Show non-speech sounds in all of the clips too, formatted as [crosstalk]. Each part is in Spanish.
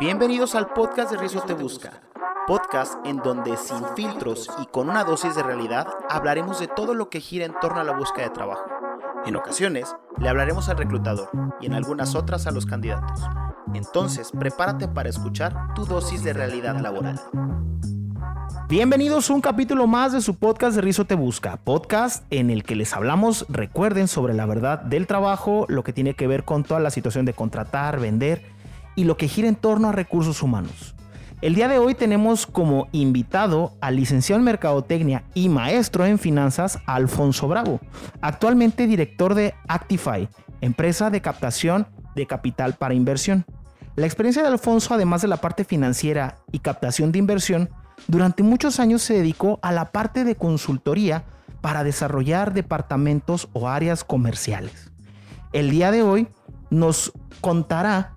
Bienvenidos al podcast de Rizo Te Busca, podcast en donde sin filtros y con una dosis de realidad hablaremos de todo lo que gira en torno a la búsqueda de trabajo. En ocasiones le hablaremos al reclutador y en algunas otras a los candidatos. Entonces, prepárate para escuchar tu dosis de realidad laboral. Bienvenidos a un capítulo más de su podcast de Rizo Te Busca, podcast en el que les hablamos, recuerden, sobre la verdad del trabajo, lo que tiene que ver con toda la situación de contratar, vender y lo que gira en torno a recursos humanos. El día de hoy tenemos como invitado al licenciado en Mercadotecnia y maestro en finanzas Alfonso Bravo, actualmente director de Actify, empresa de captación de capital para inversión. La experiencia de Alfonso, además de la parte financiera y captación de inversión, durante muchos años se dedicó a la parte de consultoría para desarrollar departamentos o áreas comerciales. El día de hoy nos contará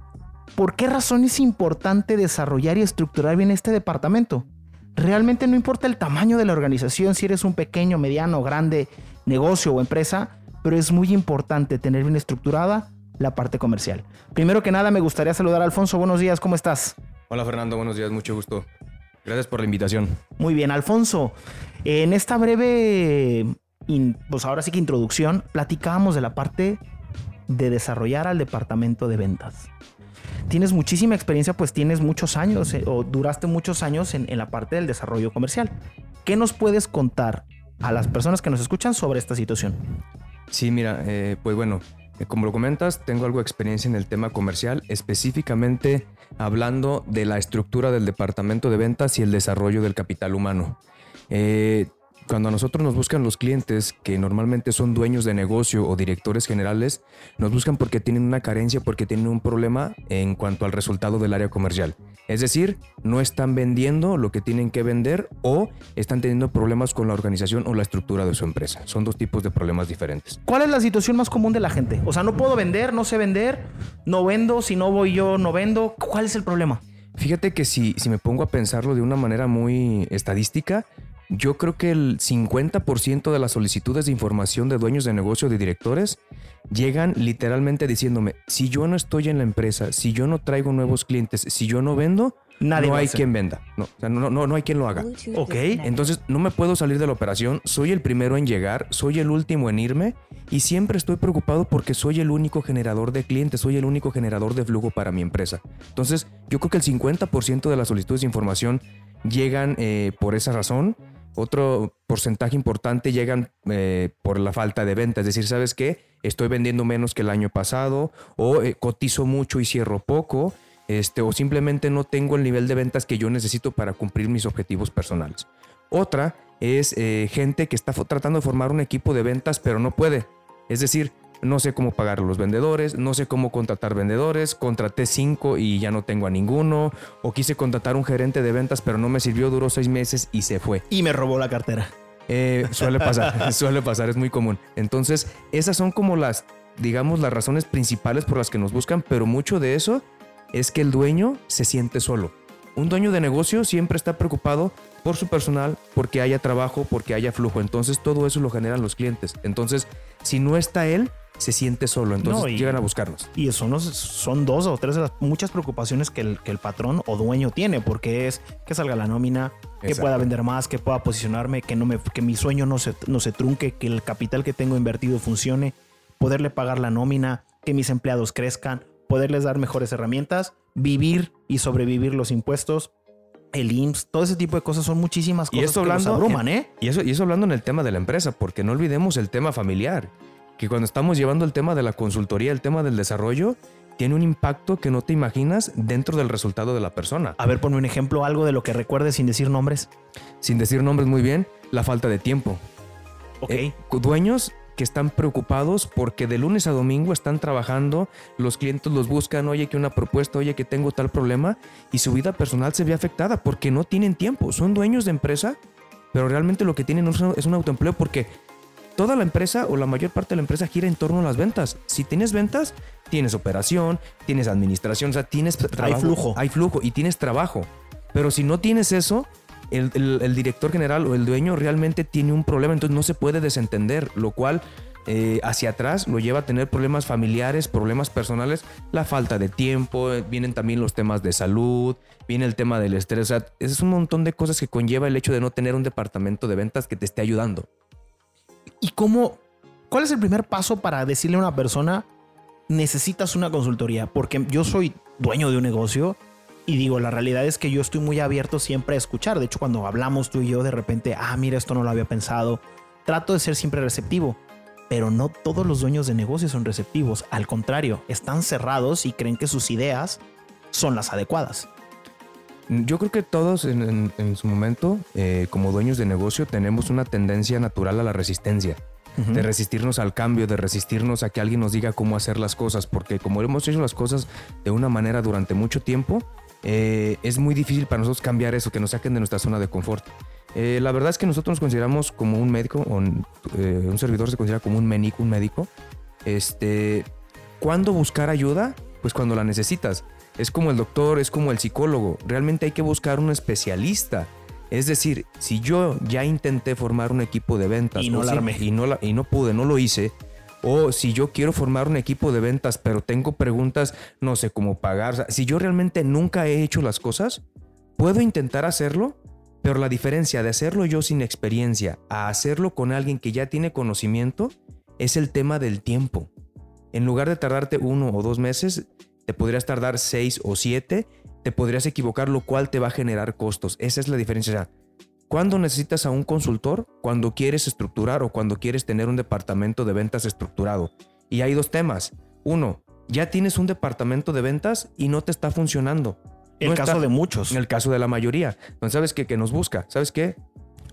¿por qué razón es importante desarrollar y estructurar bien este departamento? Realmente no importa el tamaño de la organización, si eres un pequeño, mediano, grande negocio o empresa, pero es muy importante tener bien estructurada la parte comercial. Primero que nada, me gustaría saludar a Alfonso. Buenos días, ¿cómo estás? Hola Fernando, buenos días, mucho gusto. Gracias por la invitación. Muy bien, Alfonso. En esta breve, pues ahora sí que introducción, platicábamos de la parte de desarrollar al departamento de ventas tienes muchísima experiencia, pues tienes muchos años eh, o duraste muchos años en, la parte del desarrollo comercial. ¿Qué nos puedes contar a las personas que nos escuchan sobre esta situación? Sí, mira, eh, pues bueno, eh, como lo comentas, tengo algo de experiencia en el tema comercial, específicamente hablando de la estructura del departamento de ventas y el desarrollo del capital humano. Cuando a nosotros nos buscan los clientes, que normalmente son dueños de negocio o directores generales, nos buscan porque tienen una carencia, porque tienen un problema en cuanto al resultado del área comercial. Es decir, no están vendiendo lo que tienen que vender o están teniendo problemas con la organización o la estructura de su empresa. Son dos tipos de problemas diferentes. ¿Cuál es la situación más común de la gente? O sea, no puedo vender, no sé vender, no vendo, si no voy yo, no vendo. ¿Cuál es el problema? Fíjate que si, si me pongo a pensarlo de una manera muy estadística, yo creo que el 50% de las solicitudes de información de dueños de negocio, de directores, llegan literalmente diciéndome, si yo no estoy en la empresa, si yo no traigo nuevos clientes, si yo no vendo, no hay quien venda. No, no, no, no hay quien lo haga. Ok. Entonces no me puedo salir de la operación, soy el primero en llegar, soy el último en irme y siempre estoy preocupado porque soy el único generador de clientes, soy el único generador de flujo para mi empresa. Entonces yo creo que el 50% de las solicitudes de información llegan eh, por esa razón otro porcentaje importante llegan eh, por la falta de venta. Es decir, ¿sabes qué? Estoy vendiendo menos que el año pasado o eh, cotizo mucho y cierro poco. Este, o simplemente no tengo el nivel de ventas que yo necesito para cumplir mis objetivos personales. Otra es eh, gente que está tratando de formar un equipo de ventas pero no puede. Es decir, no sé cómo pagar a los vendedores, no sé cómo contratar vendedores, contraté cinco y ya no tengo a ninguno, o quise contratar un gerente de ventas pero no me sirvió, duró seis meses y se fue. Y me robó la cartera. Eh, suele pasar, [laughs] suele pasar, es muy común. Entonces, esas son como las, digamos, las razones principales por las que nos buscan, pero mucho de eso es que el dueño se siente solo. Un dueño de negocio siempre está preocupado por su personal, porque haya trabajo, porque haya flujo. Entonces todo eso lo generan los clientes. Entonces, si no está él, se siente solo, entonces llegan a buscarnos. Y son, son dos o tres de las muchas preocupaciones que el, que el patrón o dueño tiene, porque es que salga la nómina, que pueda vender más, que pueda posicionarme, que, no me, que mi sueño no se, no se trunque, que el capital que tengo invertido funcione, poderle pagar la nómina, que mis empleados crezcan, poderles dar mejores herramientas, vivir y sobrevivir los impuestos, el IMSS, todo ese tipo de cosas son muchísimas cosas que hablando, abruman, ¿eh? Y eso, y eso hablando en el tema de la empresa, porque no olvidemos el tema familiar que cuando estamos llevando el tema de la consultoría, el tema del desarrollo, tiene un impacto que no te imaginas dentro del resultado de la persona. A ver, ponme un ejemplo, algo de lo que recuerdes sin decir nombres. Sin decir nombres muy bien, la falta de tiempo. Ok. Eh, dueños que están preocupados porque de lunes a domingo están trabajando, los clientes los buscan, oye que una propuesta, oye que tengo tal problema, y su vida personal se ve afectada porque no tienen tiempo. Son dueños de empresa, pero realmente lo que tienen es un autoempleo porque toda la empresa o la mayor parte de la empresa gira en torno a las ventas. Si tienes ventas, tienes operación, tienes administración, o sea, tienes trabajo. Hay flujo. Hay flujo y tienes trabajo. Pero si no tienes eso, el, director general o el dueño realmente tiene un problema, entonces no se puede desentender, lo cual eh, hacia atrás lo lleva a tener problemas familiares, problemas personales, la falta de tiempo, eh, vienen también los temas de salud, viene el tema del estrés. O sea, es un montón de cosas que conlleva el hecho de no tener un departamento de ventas que te esté ayudando. ¿Y cómo? ¿Cuál es el primer paso para decirle a una persona necesitas una consultoría? Porque yo soy dueño de un negocio y digo, la realidad es que yo estoy muy abierto siempre a escuchar. De hecho, cuando hablamos tú y yo, de repente, ah, mira, esto no lo había pensado. Trato de ser siempre receptivo pero no todos los dueños de negocios son receptivos. Al contrario, están cerrados y creen que sus ideas son las adecuadas. Yo creo que todos en, su momento, eh, como dueños de negocio, tenemos una tendencia natural a la resistencia. De resistirnos al cambio, de resistirnos a que alguien nos diga cómo hacer las cosas, porque como hemos hecho las cosas de una manera durante mucho tiempo, eh, es muy difícil para nosotros cambiar eso, que nos saquen de nuestra zona de confort. Eh, la verdad es que nosotros nos consideramos como un médico, o eh, un servidor se considera como un médico, un médico. Este, ¿Cuándo buscar ayuda? Pues cuando la necesitas. Es como el doctor, es como el psicólogo. Realmente hay que buscar un especialista. Es decir, si yo ya intenté formar un equipo de ventas y no, y no, y no pude, no lo hice, o si yo quiero formar un equipo de ventas, pero tengo preguntas, no sé cómo pagar. si yo realmente nunca he hecho las cosas, puedo intentar hacerlo, pero la diferencia de hacerlo yo sin experiencia a hacerlo con alguien que ya tiene conocimiento es el tema del tiempo. En lugar de tardarte uno o dos meses, te podrías tardar seis o siete, te podrías equivocar, lo cual te va a generar costos. Esa es la diferencia. ¿Cuándo necesitas a un consultor? Cuando quieres estructurar o cuando quieres tener un departamento de ventas estructurado. Y hay dos temas. Uno, ya tienes un departamento de ventas y no te está funcionando. En el caso de muchos. En el caso de la mayoría. Entonces, ¿sabes qué? Que nos busca. ¿Sabes qué?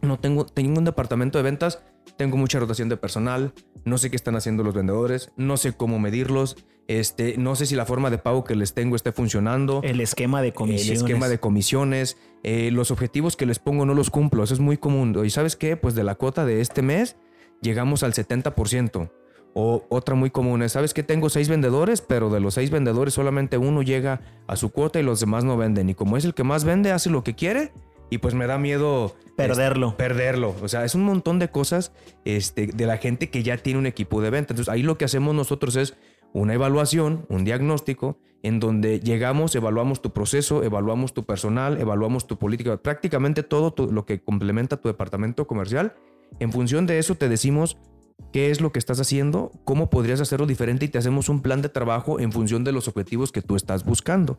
No tengo, tengo un departamento de ventas, tengo mucha rotación de personal, no sé qué están haciendo los vendedores, no sé cómo medirlos, este, no sé si la forma de pago que les tengo esté funcionando. El esquema de comisiones. El esquema de comisiones. Eh, los objetivos que les pongo no los cumplo. Eso es muy común. Y sabes qué? Pues de la cuota de este mes llegamos al 70%. O otra muy común es, ¿sabes que Tengo seis vendedores, pero de los seis vendedores solamente uno llega a su cuota y los demás no venden. Y como es el que más vende, hace lo que quiere y pues me da miedo perderlo. perderlo. O sea, es un montón de cosas este, de la gente que ya tiene un equipo de venta. Entonces ahí lo que hacemos nosotros es una evaluación, un diagnóstico, en donde llegamos, evaluamos tu proceso, evaluamos tu personal, evaluamos tu política, prácticamente todo lo que complementa tu departamento comercial. En función de eso te decimos qué es lo que estás haciendo, cómo podrías hacerlo diferente y te hacemos un plan de trabajo en función de los objetivos que tú estás buscando.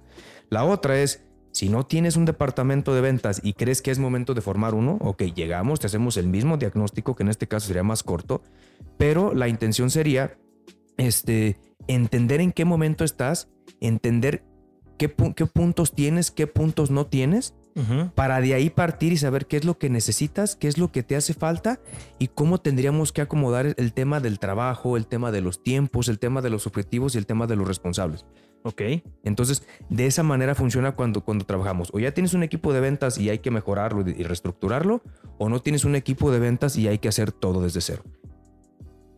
La otra es, si no tienes un departamento de ventas y crees que es momento de formar uno, ok, llegamos, te hacemos el mismo diagnóstico, que en este caso sería más corto, pero la intención sería este, entender en qué momento estás, entender qué, qué puntos tienes, qué puntos no tienes para de ahí partir y saber qué es lo que necesitas, qué es lo que te hace falta y cómo tendríamos que acomodar el tema del trabajo, el tema de los tiempos, el tema de los objetivos y el tema de los responsables. Ok. Entonces, de esa manera funciona cuando, cuando trabajamos. O ya tienes un equipo de ventas y hay que mejorarlo y reestructurarlo, o no tienes un equipo de ventas y hay que hacer todo desde cero.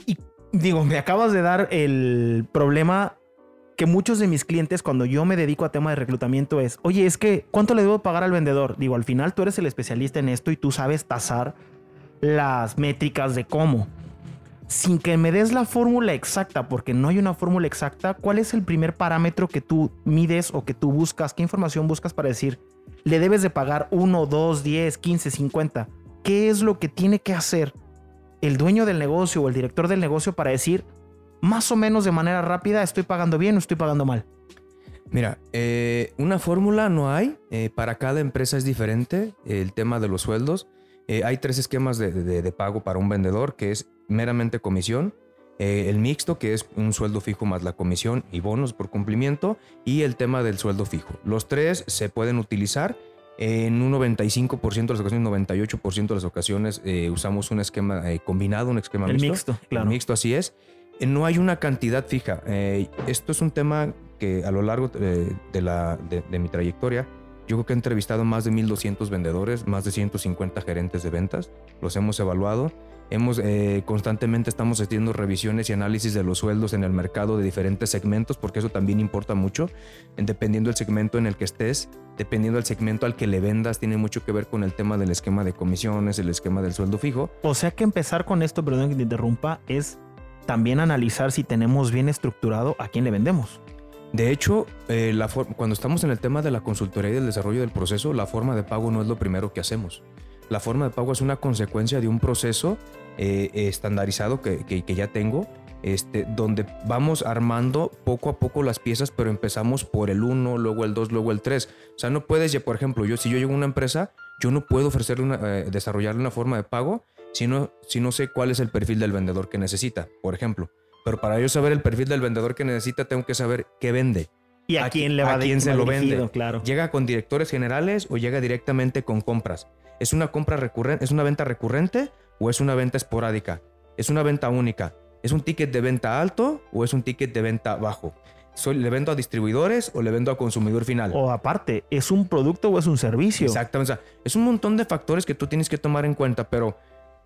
Y digo, me acabas de dar el problema que muchos de mis clientes cuando yo me dedico a tema de reclutamiento es, oye, es que, ¿cuánto le debo pagar al vendedor? Digo, al final tú eres el especialista en esto y tú sabes tasar las métricas de cómo. Sin que me des la fórmula exacta, porque no hay una fórmula exacta, ¿cuál es el primer parámetro que tú mides o que tú buscas? ¿Qué información buscas para decir, le debes de pagar 1, 2, 10, 15, 50? ¿Qué es lo que tiene que hacer el dueño del negocio o el director del negocio para decir, más o menos de manera rápida, ¿estoy pagando bien o estoy pagando mal? Mira, eh, una fórmula no hay. Eh, para cada empresa es diferente el tema de los sueldos. Eh, hay tres esquemas de, pago para un vendedor, que es meramente comisión. el mixto, que es un sueldo fijo más la comisión y bonos por cumplimiento. Y el tema del sueldo fijo. Los tres se pueden utilizar. En un 95% de las ocasiones, 98% de las ocasiones usamos un esquema combinado, un esquema el mixto. claro. El mixto, así es. Eh, no hay una cantidad fija. Eh, esto es un tema que a lo largo eh, de, la, de, mi trayectoria, yo creo que he entrevistado más de 1.200 vendedores, más de 150 gerentes de ventas, los hemos evaluado. Hemos, constantemente estamos haciendo revisiones y análisis de los sueldos en el mercado de diferentes segmentos, porque eso también importa mucho, dependiendo del segmento en el que estés, dependiendo del segmento al que le vendas, tiene mucho que ver con el tema del esquema de comisiones, el esquema del sueldo fijo. O sea que empezar con esto, perdón que te interrumpa, es también analizar si tenemos bien estructurado a quién le vendemos. De hecho, eh, la cuando estamos en el tema de la consultoría y del desarrollo del proceso, la forma de pago no es lo primero que hacemos. La forma de pago es una consecuencia de un proceso eh, estandarizado que, que, ya tengo, este, donde vamos armando poco a poco las piezas, pero empezamos por el 1, luego el 2, luego el 3. O sea, no puedes, por ejemplo, yo si yo llego a una empresa, yo no puedo ofrecerle una, eh, desarrollarle una forma de pago si no, si no sé cuál es el perfil del vendedor que necesita, por ejemplo. Pero para yo saber el perfil del vendedor que necesita, tengo que saber qué vende. ¿Y a, quién le va a quién se lo vende? Claro. ¿Llega con directores generales o llega directamente con compras? ¿Es una compra recurrente? ¿Es una venta recurrente o es una venta esporádica? ¿Es una venta única? ¿Es un ticket de venta alto o es un ticket de venta bajo? ¿Soy, ¿Le vendo a distribuidores o le vendo a consumidor final? O aparte, ¿es un producto o es un servicio? Exactamente. O sea, es un montón de factores que tú tienes que tomar en cuenta, pero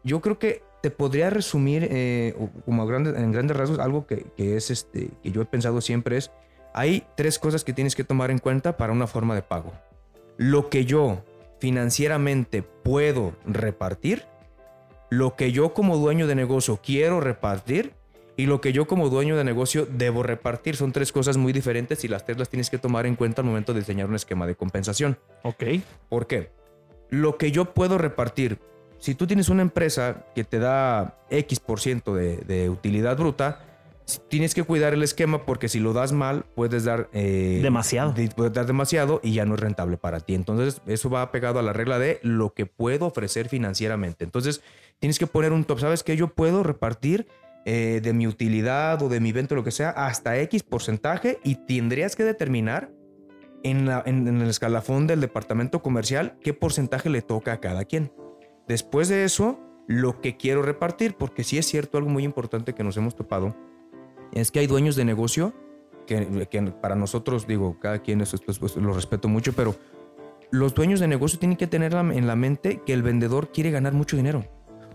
yo creo que te podría resumir eh, como en grandes rasgos algo que, es este, que yo he pensado siempre es, hay tres cosas que tienes que tomar en cuenta para una forma de pago. Lo que yo financieramente puedo repartir, lo que yo como dueño de negocio quiero repartir y lo que yo como dueño de negocio debo repartir. Son tres cosas muy diferentes y las tres las tienes que tomar en cuenta al momento de diseñar un esquema de compensación. Ok. ¿Por qué? Lo que yo puedo repartir si tú tienes una empresa que te da X por ciento de, utilidad bruta, tienes que cuidar el esquema porque si lo das mal, puedes dar... Eh, demasiado. Puedes dar demasiado y ya no es rentable para ti. Entonces, eso va pegado a la regla de lo que puedo ofrecer financieramente. Entonces, tienes que poner un top. ¿Sabes qué? Yo puedo repartir eh, de mi utilidad o de mi venta, lo que sea, hasta X porcentaje y tendrías que determinar en, en el escalafón del departamento comercial qué porcentaje le toca a cada quien. Después de eso, lo que quiero repartir, porque sí es cierto, algo muy importante que nos hemos topado, es que hay dueños de negocio que, para nosotros, digo, cada quien eso pues, pues, lo respeto mucho, pero los dueños de negocio tienen que tener en la mente que el vendedor quiere ganar mucho dinero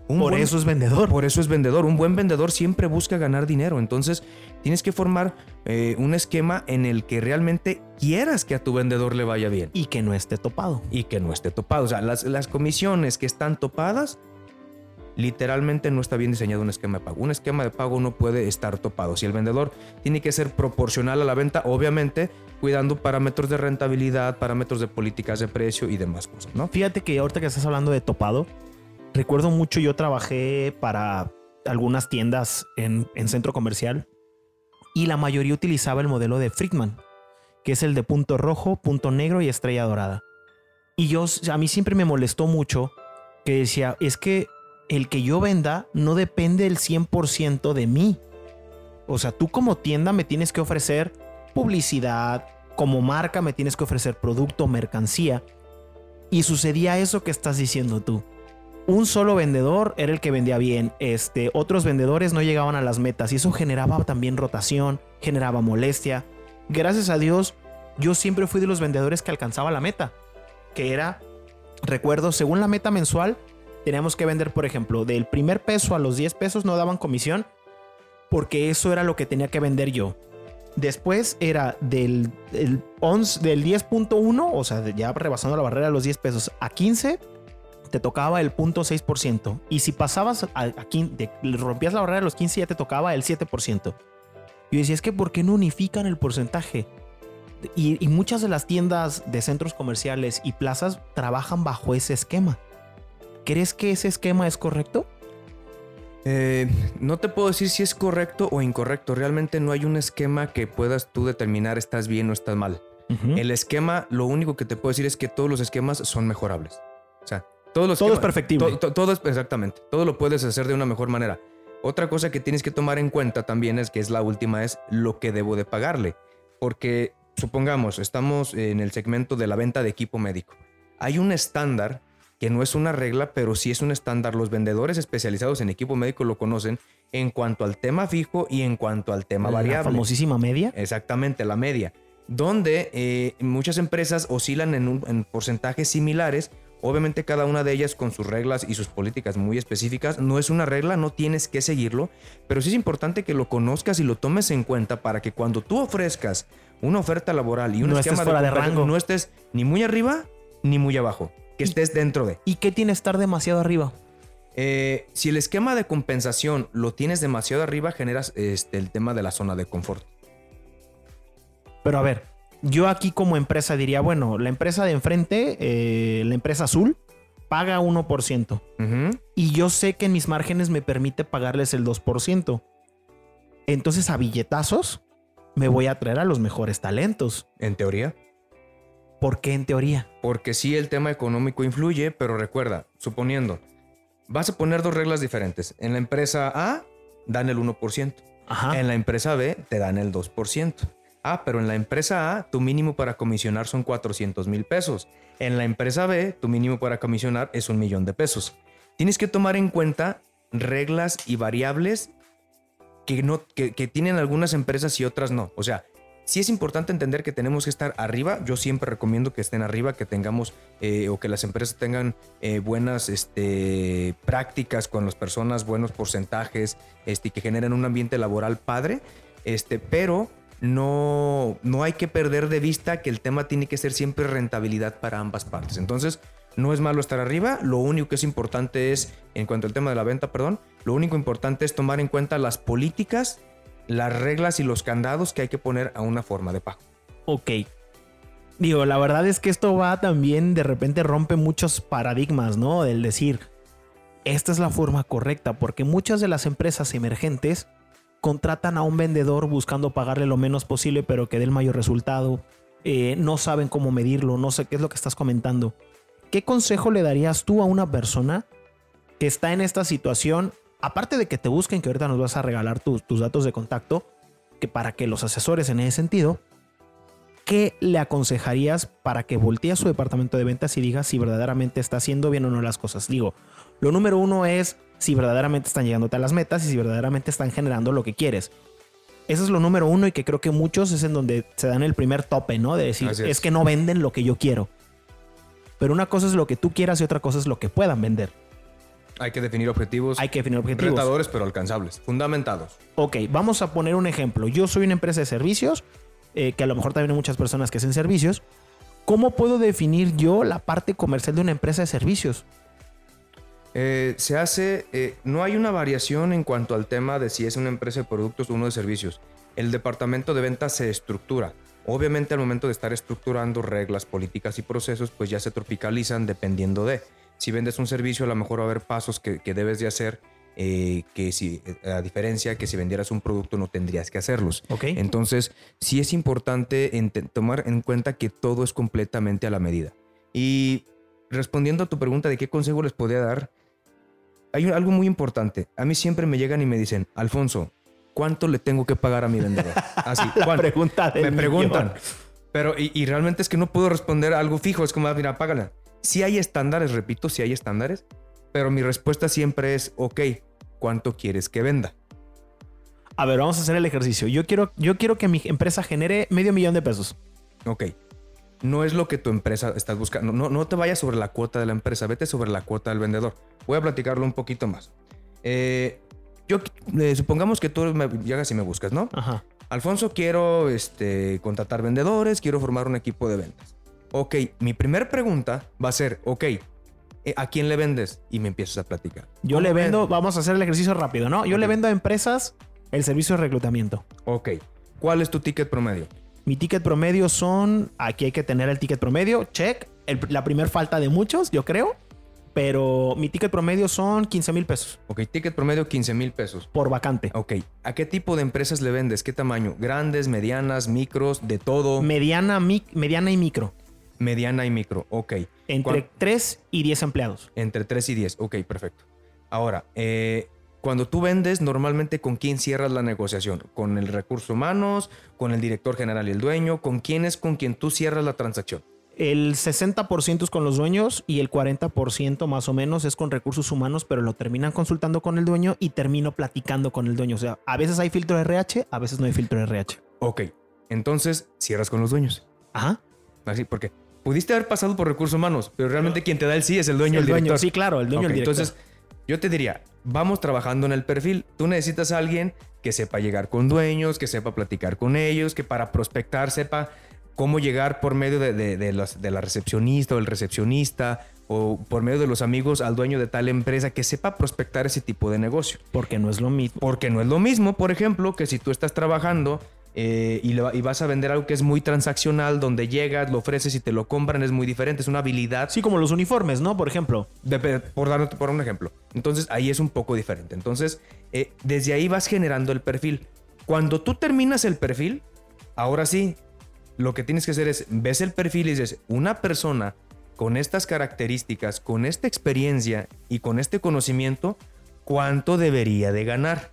por eso es vendedor. Por eso es vendedor. Un buen vendedor siempre busca ganar dinero. Entonces, tienes que formar eh, un esquema en el que realmente quieras que a tu vendedor le vaya bien. Y que no esté topado. Y que no esté topado. O sea, las, las comisiones que están topadas, literalmente no está bien diseñado un esquema de pago. Un esquema de pago no puede estar topado. Si el vendedor tiene que ser proporcional a la venta, obviamente cuidando parámetros de rentabilidad, parámetros de políticas de precio y demás cosas, ¿no? Fíjate que ahorita que estás hablando de topado, Recuerdo mucho, yo trabajé para algunas tiendas en, centro comercial y la mayoría utilizaba el modelo de Friedman, que es el de punto rojo, punto negro y estrella dorada. Y yo, a mí siempre me molestó mucho que decía, es que el que yo venda no depende el 100% de mí. O sea, tú como tienda me tienes que ofrecer publicidad, como marca me tienes que ofrecer producto, mercancía. Y sucedía eso que estás diciendo tú un solo vendedor era el que vendía bien, este, otros vendedores no llegaban a las metas y eso generaba también rotación, generaba molestia. Gracias a Dios, yo siempre fui de los vendedores que alcanzaba la meta, que era, recuerdo, según la meta mensual, teníamos que vender, por ejemplo, del primer peso a los 10 pesos no daban comisión, porque eso era lo que tenía que vender yo. Después era del, del 10.1, o sea, ya rebasando la barrera de los 10 pesos, a 15 te tocaba el 0.6%. Y si pasabas a, a rompías la barrera de los 15, ya te tocaba el 7%. Yo decía, es que ¿por qué no unifican el porcentaje? Y, muchas de las tiendas de centros comerciales y plazas trabajan bajo ese esquema. ¿Crees que ese esquema es correcto? Eh, no te puedo decir si es correcto o incorrecto. Realmente no hay un esquema que puedas tú determinar estás bien o estás mal. El esquema, lo único que te puedo decir es que todos los esquemas son mejorables. O sea, todo es perfectible. todo es, exactamente. Todo lo puedes hacer de una mejor manera. Otra cosa que tienes que tomar en cuenta también es que es la última, es lo que debo de pagarle. Porque supongamos, estamos en el segmento de la venta de equipo médico. Hay un estándar que no es una regla, pero sí es un estándar. Los vendedores especializados en equipo médico lo conocen en cuanto al tema fijo y en cuanto al tema variable. La famosísima media. Exactamente, la media. Donde eh, muchas empresas oscilan en, en porcentajes similares Obviamente cada una de ellas con sus reglas y sus políticas muy específicas. No es una regla, no tienes que seguirlo, pero sí es importante que lo conozcas y lo tomes en cuenta para que cuando tú ofrezcas una oferta laboral y un no esquema de, rango. no estés ni muy arriba ni muy abajo, que estés dentro de. ¿Y qué tiene estar demasiado arriba? Eh, si el esquema de compensación lo tienes demasiado arriba, generas este, el tema de la zona de confort. Pero a ver, yo aquí como empresa diría, bueno, la empresa de enfrente, eh, la empresa azul, paga 1%. Y yo sé que en mis márgenes me permite pagarles el 2%. Entonces a billetazos me voy a traer a los mejores talentos. En teoría. ¿Por qué en teoría? Porque sí el tema económico influye, pero recuerda, suponiendo, vas a poner dos reglas diferentes. En la empresa A dan el 1%. En la empresa B te dan el 2%. Ah, pero en la empresa A tu mínimo para comisionar son 400 mil pesos. En la empresa B tu mínimo para comisionar es un millón de pesos. Tienes que tomar en cuenta reglas y variables que, no, que, tienen algunas empresas y otras no. O sea, sí es importante entender que tenemos que estar arriba. Yo siempre recomiendo que estén arriba, que tengamos eh, o que las empresas tengan eh, buenas este, prácticas con las personas, buenos porcentajes, este, que generen un ambiente laboral padre. Este, pero no, no hay que perder de vista que el tema tiene que ser siempre rentabilidad para ambas partes. Entonces, no es malo estar arriba, lo único que es importante es, en cuanto al tema de la venta, perdón, lo único importante es tomar en cuenta las políticas, las reglas y los candados que hay que poner a una forma de pago. Ok. Digo, la verdad es que esto va también, de repente rompe muchos paradigmas, ¿no? Del decir, esta es la forma correcta, porque muchas de las empresas emergentes contratan a un vendedor buscando pagarle lo menos posible, pero que dé el mayor resultado. Eh, no saben cómo medirlo, no sé qué es lo que estás comentando. ¿Qué consejo le darías tú a una persona que está en esta situación? Aparte de que te busquen, que ahorita nos vas a regalar tus, tus datos de contacto, que para que los asesores en ese sentido, ¿qué le aconsejarías para que voltee a su departamento de ventas y diga si verdaderamente está haciendo bien o no las cosas? Digo, lo número uno es si verdaderamente están llegándote a las metas y si verdaderamente están generando lo que quieres. Eso es lo número uno y que creo que muchos es en donde se dan el primer tope, ¿no? De decir, es. que no venden lo que yo quiero. Pero una cosa es lo que tú quieras y otra cosa es lo que puedan vender. Hay que definir objetivos. Hay que definir objetivos. Retadores, pero alcanzables, fundamentados. Ok, vamos a poner un ejemplo. Yo soy una empresa de servicios, eh, que a lo mejor también hay muchas personas que hacen servicios. ¿Cómo puedo definir yo la parte comercial de una empresa de servicios? Eh, se hace, eh, no hay una variación en cuanto al tema de si es una empresa de productos o uno de servicios. El departamento de ventas se estructura. Obviamente al momento de estar estructurando reglas, políticas y procesos, pues ya se tropicalizan dependiendo de. Si vendes un servicio, a lo mejor va a haber pasos que, debes de hacer eh, que si, a diferencia que si vendieras un producto no tendrías que hacerlos. Entonces, sí es importante tomar en cuenta que todo es completamente a la medida. Y respondiendo a tu pregunta de qué consejo les podría dar, hay algo muy importante. A mí siempre me llegan y me dicen, Alfonso, ¿cuánto le tengo que pagar a mi vendedor? [laughs] Así, La pregunta Me preguntan. Pero, y, realmente es que no puedo responder algo fijo. Es como, ah, mira, págala. Si hay estándares, repito, si hay estándares. Pero mi respuesta siempre es, ok, ¿cuánto quieres que venda? A ver, vamos a hacer el ejercicio. Yo quiero, yo quiero que mi empresa genere medio millón de pesos. Ok no es lo que tu empresa estás buscando. No, no te vayas sobre la cuota de la empresa, vete sobre la cuota del vendedor. Voy a platicarlo un poquito más. Eh, yo eh, supongamos que tú me, llegas y me buscas, ¿no? Ajá. Alfonso, quiero este, contratar vendedores, quiero formar un equipo de ventas. Ok, mi primera pregunta va a ser, ok, eh, ¿a quién le vendes? Y me empiezas a platicar. Yo le vendo, vamos a hacer el ejercicio rápido, ¿no? Yo le vendo a empresas el servicio de reclutamiento. Ok, ¿cuál es tu ticket promedio? Mi ticket promedio son, aquí hay que tener el ticket promedio, check, la primera falta de muchos, yo creo, pero mi ticket promedio son 15 mil pesos. Ok, ticket promedio 15 mil pesos. Por vacante. Ok, ¿a qué tipo de empresas le vendes? ¿Qué tamaño? ¿Grandes, medianas, micros, de todo? Mediana, mediana y micro. Mediana y micro, ok. Entre 3 y 10 empleados. Entre 3 y 10, ok, perfecto. Ahora, eh, cuando tú vendes, normalmente con quién cierras la negociación? ¿Con el recurso humanos? ¿Con el director general y el dueño? ¿Con quién es con quien tú cierras la transacción? El 60% es con los dueños y el 40% más o menos es con recursos humanos, pero lo terminan consultando con el dueño y termino platicando con el dueño. O sea, a veces hay filtro de RH, a veces no hay filtro de RH. Ok, entonces cierras con los dueños. Ajá. Así, porque pudiste haber pasado por recursos humanos, pero realmente quien te da el sí es el dueño, el, el dueño, Sí, claro, el dueño, el director. Entonces, yo te diría, vamos trabajando en el perfil. Tú necesitas a alguien que sepa llegar con dueños, que sepa platicar con ellos, que para prospectar sepa cómo llegar por medio de, de, de los- de la recepcionista o el recepcionista o por medio de los amigos al dueño de tal empresa que sepa prospectar ese tipo de negocio. Porque no es lo mismo. Porque no es lo mismo, por ejemplo, que si tú estás trabajando eh, y, va- y vas a vender algo que es muy transaccional, donde llegas, lo ofreces y te lo compran, es muy diferente, es una habilidad. Sí, como los uniformes, ¿no? Por ejemplo. de- por darte por un ejemplo. Entonces ahí es un poco diferente. Entonces, eh, desde ahí vas generando el perfil. Cuando tú terminas el perfil, ahora sí, lo que tienes que hacer es, ves el perfil y dices, una persona con estas características, con esta experiencia y con este conocimiento, ¿cuánto debería de ganar?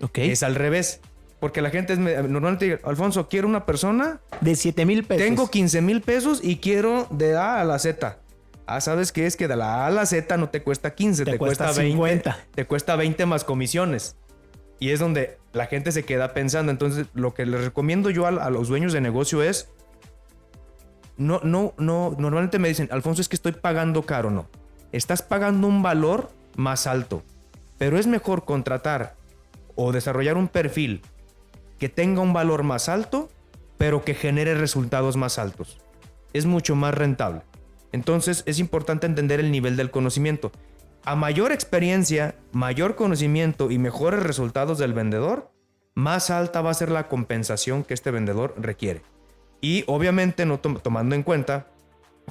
Ok. Es al revés. Porque la gente es, me- normalmente, dice, Alfonso, quiero una persona, de 7 mil pesos. tengo 15 mil pesos y quiero de A a la Z. Ah, ¿sabes qué? Es que de la A a la Z no te cuesta 15, Te te, cuesta cuesta, 20. 50. Te cuesta 20 más comisiones. Y es donde la gente se queda pensando. Entonces, lo que les recomiendo yo a, a los dueños de negocio es. No, no, no. Normalmente me dicen, Alfonso, es que estoy pagando caro. No. Estás pagando un valor más alto. Pero es mejor contratar o desarrollar un perfil que tenga un valor más alto, pero que genere resultados más altos. Es mucho más rentable. Entonces es importante entender el nivel del conocimiento. A mayor experiencia, mayor conocimiento y mejores resultados del vendedor, más alta va a ser la compensación que este vendedor requiere. Y obviamente no tom- tomando en cuenta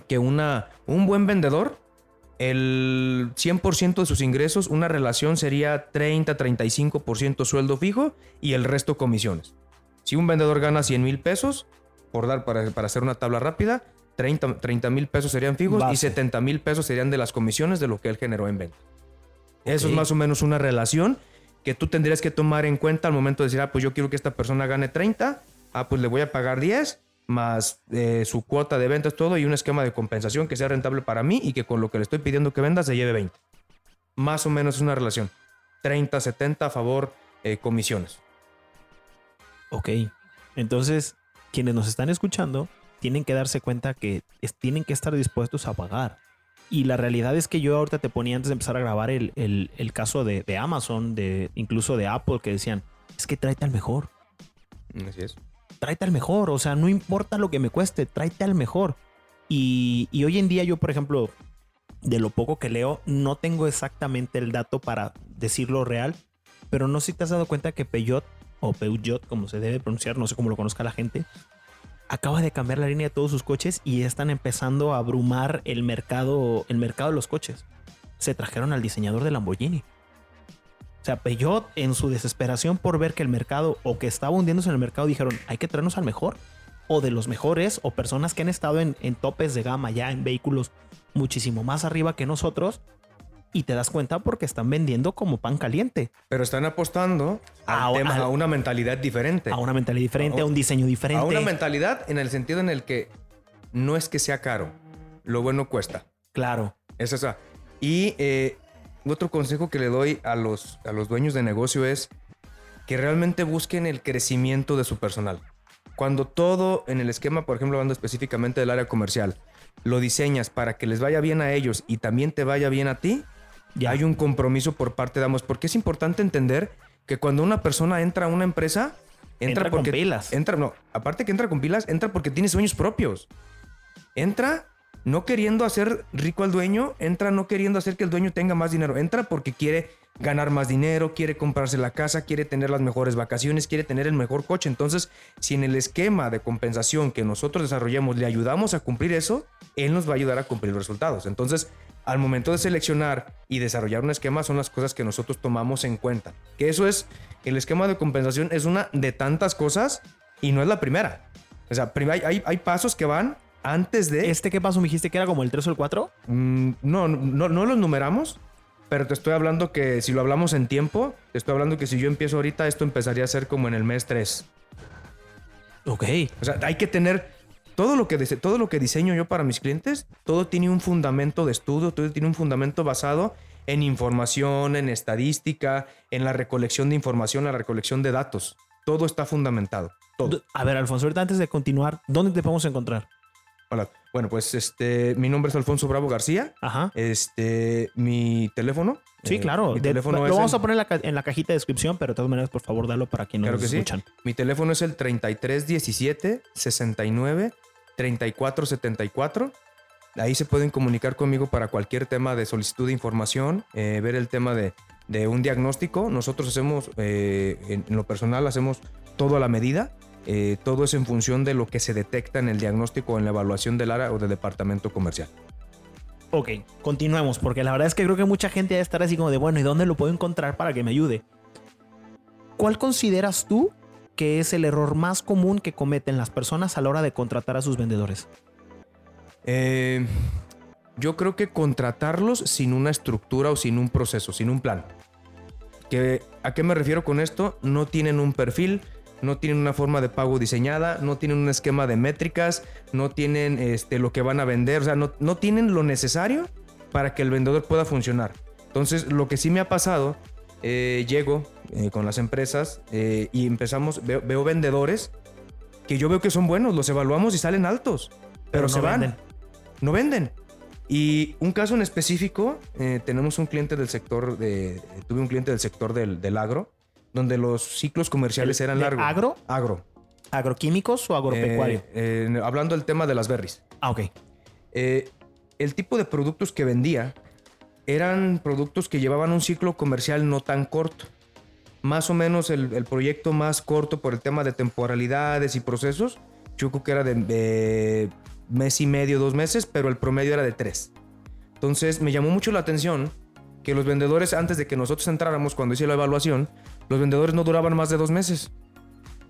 que una, un buen vendedor, el 100% de sus ingresos, una relación sería 30-35% sueldo fijo y el resto comisiones. Si un vendedor gana 100 mil pesos, por dar para, para hacer una tabla rápida, 30 mil pesos serían fijos y Base. 70 mil pesos serían de las comisiones de lo que él generó en venta. Eso es más o menos una relación que tú tendrías que tomar en cuenta al momento de decir, ah, pues yo quiero que esta persona gane 30, ah, pues le voy a pagar 10 más eh, su cuota de ventas, todo y un esquema de compensación que sea rentable para mí y que con lo que le estoy pidiendo que venda se lleve 20. Más o menos es una relación. 30, 70 a favor eh, comisiones. Ok. Entonces, quienes nos están escuchando tienen que darse cuenta que es- tienen que estar dispuestos a pagar. Y la realidad es que yo ahorita te ponía antes de empezar a grabar el, el- el caso de, de Amazon, de incluso de Apple, que decían, es que tráete al mejor, Así es. Tráete al mejor, o sea, no importa lo que me cueste, tráete al mejor. Y, y hoy en día yo, por ejemplo, de lo poco que leo, no tengo exactamente el dato para decirlo real, pero no sé si te has dado cuenta que Peugeot, o Peugeot, como se debe pronunciar, no sé cómo lo conozca la gente, acaba de cambiar la línea de todos sus coches y están empezando a abrumar el mercado, el mercado de los coches. Se trajeron al diseñador de Lamborghini. Sea, Peugeot en su desesperación por ver que el mercado o que estaba hundiéndose en el mercado dijeron, hay que traernos al mejor o de los mejores o personas que han estado en, en topes de gama ya en vehículos muchísimo más arriba que nosotros y te das cuenta porque están vendiendo como pan caliente Pero están apostando A- tema- al- a una mentalidad diferente. a una mentalidad diferente, A un diseño diferente. A una mentalidad en el sentido en el que no es que sea caro, lo bueno cuesta. Claro. Es esa. Y eh, otro consejo que le doy a los, a los dueños de negocio es que realmente busquen el crecimiento de su personal. Cuando todo en el esquema, por ejemplo, hablando específicamente del área comercial, lo diseñas para que les vaya bien a ellos y también te vaya bien a ti, Ya. hay un compromiso por parte de ambos. Porque es importante entender que cuando una persona entra a una empresa, entra, Entra con porque pilas. entra, no, aparte que entra con pilas, entra porque tiene sueños propios. Entra no queriendo hacer rico al dueño, entra no queriendo hacer que el dueño tenga más dinero, entra porque quiere ganar más dinero, quiere comprarse la casa, quiere tener las mejores vacaciones, quiere tener el mejor coche. Entonces, si en el esquema de compensación que nosotros desarrollamos le ayudamos a cumplir eso, él nos va a ayudar a cumplir los resultados. Entonces, al momento de seleccionar y desarrollar un esquema son las cosas que nosotros tomamos en cuenta. Que eso es, el esquema de compensación es una de tantas cosas y no es la primera. O sea, hay, hay- hay pasos que van antes de... ¿Este qué pasó? Me dijiste que era como el 3 o el 4. Mm, no, no, no los numeramos, pero te estoy hablando que si lo hablamos en tiempo, te estoy hablando que si yo empiezo ahorita, esto empezaría a ser como en el mes 3. Ok. O sea, hay que tener todo lo que, todo lo que diseño yo para mis clientes, todo tiene un fundamento de estudio, todo tiene un fundamento basado en información, en estadística, en la recolección de información, la recolección de datos. Todo está fundamentado. Todo. A ver, Alfonso, ahorita antes de continuar, ¿dónde te podemos encontrar? Hola. Bueno, pues este, mi nombre es Alfonso Bravo García. Ajá. Este, mi teléfono. Sí, eh, claro. Mi De- teléfono lo vamos el- a poner en la, en la cajita de descripción, pero de todas maneras, por favor, dalo para quienes Claro nos que sí. escuchan. Mi teléfono es el 3317 69 34 74. Ahí se pueden comunicar conmigo para cualquier tema de solicitud de información, eh, ver el tema de, de un diagnóstico. Nosotros hacemos, eh, en, en lo personal, hacemos todo a la medida. Eh, todo es en función de lo que se detecta en el diagnóstico o en la evaluación del área o del departamento comercial. Ok, continuemos, porque la verdad es que creo que mucha gente debe estar así como de, bueno, ¿y dónde lo puedo encontrar para que me ayude? ¿Cuál consideras tú que es el error más común que cometen las personas a la hora de contratar a sus vendedores? Eh, yo creo que contratarlos sin una estructura o sin un proceso, sin un plan. Que, ¿A qué me refiero con esto? No tienen un perfil, no tienen una forma de pago diseñada, no tienen un esquema de métricas, no tienen este, lo que van a vender, o sea, no, no tienen lo necesario para que el vendedor pueda funcionar. Entonces, lo que sí me ha pasado, eh, llego eh, con las empresas eh, y empezamos, veo, veo vendedores que yo veo que son buenos, los evaluamos y salen altos, pero, no se van venden. no venden. Y un caso en específico, eh, tenemos un cliente del sector de, tuve un cliente del sector del, del agro, donde los ciclos comerciales ¿El- eran largos. agro? Agro. ¿Agroquímicos o agropecuario? Eh, eh, hablando del tema de las berries. ah, ok. Eh, el tipo de productos que vendía eran productos que llevaban un ciclo comercial no tan corto. Más o menos el, el proyecto más corto por el tema de temporalidades y procesos, yo creo que era de, de mes y medio, dos meses, pero el promedio era de tres. Entonces me llamó mucho la atención que los vendedores, antes de que nosotros entráramos, cuando hice la evaluación, los vendedores no duraban más de dos meses.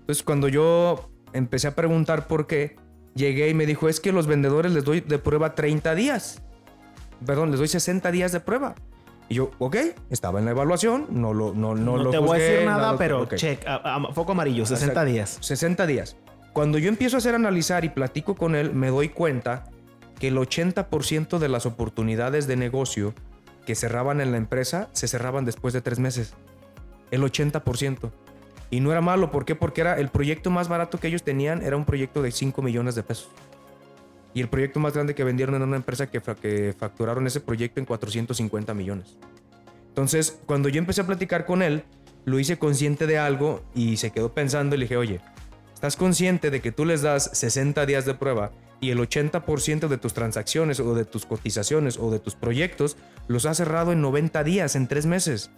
Entonces cuando yo empecé a preguntar por qué, llegué y me dijo, es que los vendedores les doy de prueba 30 días. Perdón, les doy 60 días de prueba. Y yo, ok, estaba en la evaluación, no lo no, no, No, lo te voy a juzgué, decir nada, pero ok. check, a- a- foco amarillo, 60 Exacto. días. 60 días. Cuando yo empiezo a hacer analizar y platico con él, me doy cuenta que el 80% de las oportunidades de negocio que cerraban en la empresa se cerraban después de tres meses. El 80%. Y no era malo, ¿por qué? Porque era el proyecto más barato que ellos tenían era un proyecto de 5 millones de pesos. Y el proyecto más grande que vendieron era una empresa que, que facturaron ese proyecto en 450 millones. Entonces, cuando yo empecé a platicar con él, lo hice consciente de algo y se quedó pensando y le dije, oye, ¿estás consciente de que tú les das 60 días de prueba y el 80% de tus transacciones o de tus cotizaciones o de tus proyectos los has cerrado en 90 días, en 3 meses?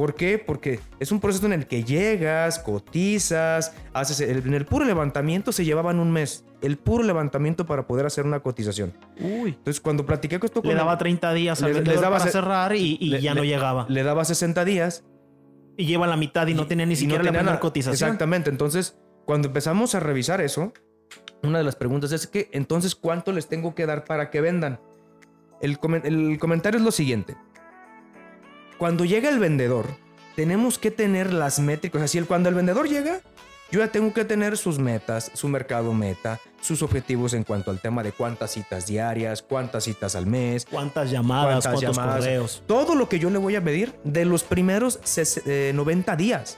¿Por qué? Porque es un proceso en el que llegas, cotizas, haces el, en el puro levantamiento se llevaban un mes, el puro levantamiento para poder hacer una cotización. Uy. Entonces, cuando platiqué con esto con Le daba 30 días al Les- les daba para cerrar y, y le- ya no le- llegaba. le daba 60 días y lleva la mitad y no tenía ni no siquiera la tenía primera cotización. Exactamente. Entonces, cuando empezamos a revisar eso, una de las preguntas es que, entonces, ¿cuánto les tengo que dar para que vendan? El comentario es lo siguiente. Cuando llega el vendedor, tenemos que tener las métricas. Así, el- cuando el vendedor llega, yo ya tengo que tener sus metas, su mercado meta, sus objetivos en cuanto al tema de cuántas citas diarias, cuántas citas al mes, ¿Cuántas llamadas? cuántas ¿Cuántos llamadas, correos? todo lo que yo le voy a medir de los primeros ses- eh, 90 días.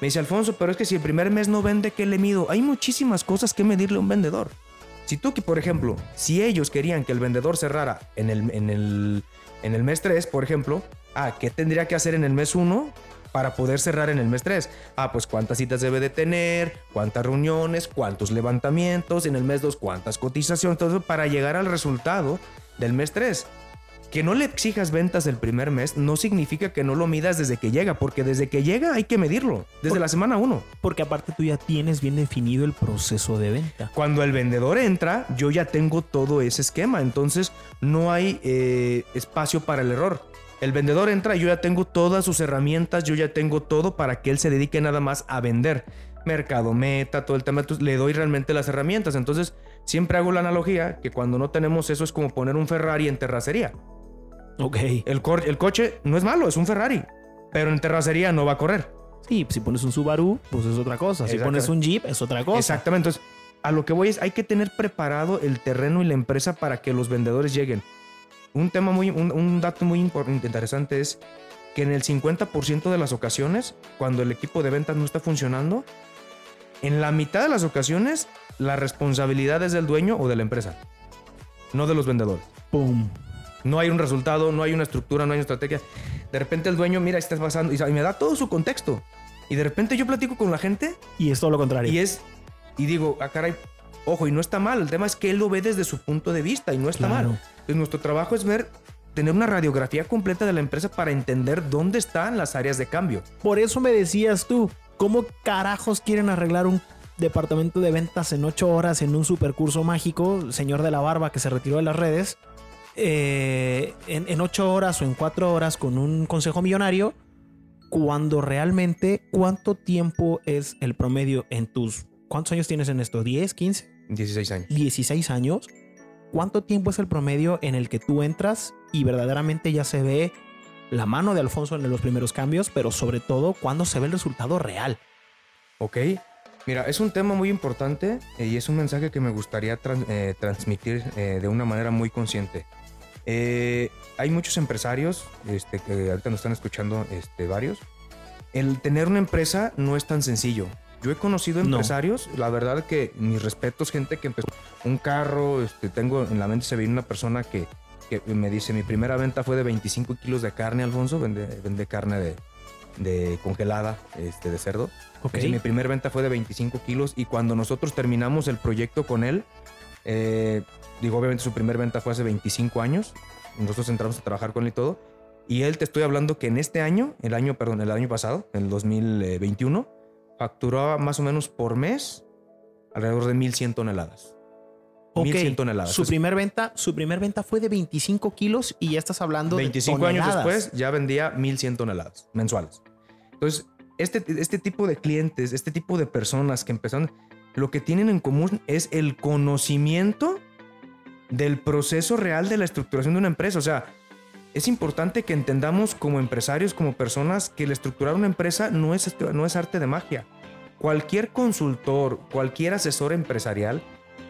Me dice Alfonso, pero es que si el primer mes no vende, ¿qué le mido? Hay muchísimas cosas que medirle a un vendedor. Si tú, que por ejemplo, si ellos querían que el vendedor cerrara en el, en el, en el mes 3, por ejemplo, ah, ¿qué tendría que hacer en el mes 1 para poder cerrar en el mes 3? Ah, pues cuántas citas debe de tener, cuántas reuniones, cuántos levantamientos, en el mes 2 cuántas cotizaciones, todo eso para llegar al resultado del mes 3. Que no le exijas ventas el primer mes no significa que no lo midas desde que llega, porque desde que llega hay que medirlo, desde Por- la semana 1. Porque aparte tú ya tienes bien definido el proceso de venta. Cuando el vendedor entra, yo ya tengo todo ese esquema, entonces no hay eh, espacio para el error. El vendedor entra, yo ya tengo todas sus herramientas, yo ya tengo todo para que él se dedique nada más a vender. Mercado meta, todo el tema, entonces le doy realmente las herramientas. Entonces siempre hago la analogía que cuando no tenemos eso es como poner un Ferrari en terracería. Ok. El, el coche no es malo, es un Ferrari, pero en terracería no va a correr. Sí, si pones un Subaru, pues es otra cosa. Si pones un Jeep, es otra cosa. Exactamente. Entonces, a lo que voy es, hay que tener preparado el terreno y la empresa para que los vendedores lleguen. Un tema muy, un, un dato muy interesante es que en el 50% de las ocasiones, cuando el equipo de ventas no está funcionando, en la mitad de las ocasiones, la responsabilidad es del dueño o de la empresa, no de los vendedores. ¡Pum! No hay un resultado, no hay una estructura, no hay una estrategia. De repente el dueño, mira, estás pasando y me da todo su contexto. Y de repente yo platico con la gente. Y es todo lo contrario. Y es, y digo, ah, caray, ojo, y no está mal. El tema es que él lo ve desde su punto de vista y no está mal. Entonces nuestro trabajo es ver tener una radiografía completa de la empresa para entender dónde están las áreas de cambio. Por eso me decías tú, ¿cómo carajos quieren arreglar un departamento de ventas en ocho horas en un supercurso mágico, señor de la barba que se retiró de las redes? Eh, en, ocho horas o en cuatro horas con un consejo millonario, cuando realmente cuánto tiempo es el promedio en tus... ¿Cuántos años tienes en esto? ¿10, 15? 16 años. 16 años. ¿Cuánto tiempo es el promedio en el que tú entras y verdaderamente ya se ve la mano de Alfonso en los primeros cambios, pero sobre todo cuando se ve el resultado real? Ok. Mira, es un tema muy importante eh, y es un mensaje que me gustaría eh, transmitir de una manera muy consciente. Eh, hay muchos empresarios este, que ahorita nos están escuchando este, varios. El tener una empresa no es tan sencillo. Yo he conocido empresarios, la verdad que mis respetos, gente que empezó un carro, este, tengo en la mente se ve una persona que, que, me dice, mi primera venta fue de 25 kilos de carne, Alfonso, vende, vende carne de, de, congelada este, de cerdo. Okay. mi primera venta fue de 25 kilos y cuando nosotros terminamos el proyecto con él, eh, digo, obviamente su primer venta fue hace 25 años. Nosotros entramos a trabajar con él y todo. Y él te estoy hablando que en este año, el año, perdón, el año pasado, el 2021, facturaba más o menos por mes alrededor de 1100 toneladas. 1100 toneladas. Su primer venta, su primer venta fue de 25 kilos y ya estás hablando 25 de 25 años después ya vendía 1100 toneladas mensuales. Entonces, este, este tipo de clientes, este tipo de personas que empezaron, lo que tienen en común es el conocimiento del proceso real de la estructuración de una empresa. O sea, es importante que entendamos como empresarios, como personas, que el estructurar una empresa no es, no es arte de magia. Cualquier consultor, cualquier asesor empresarial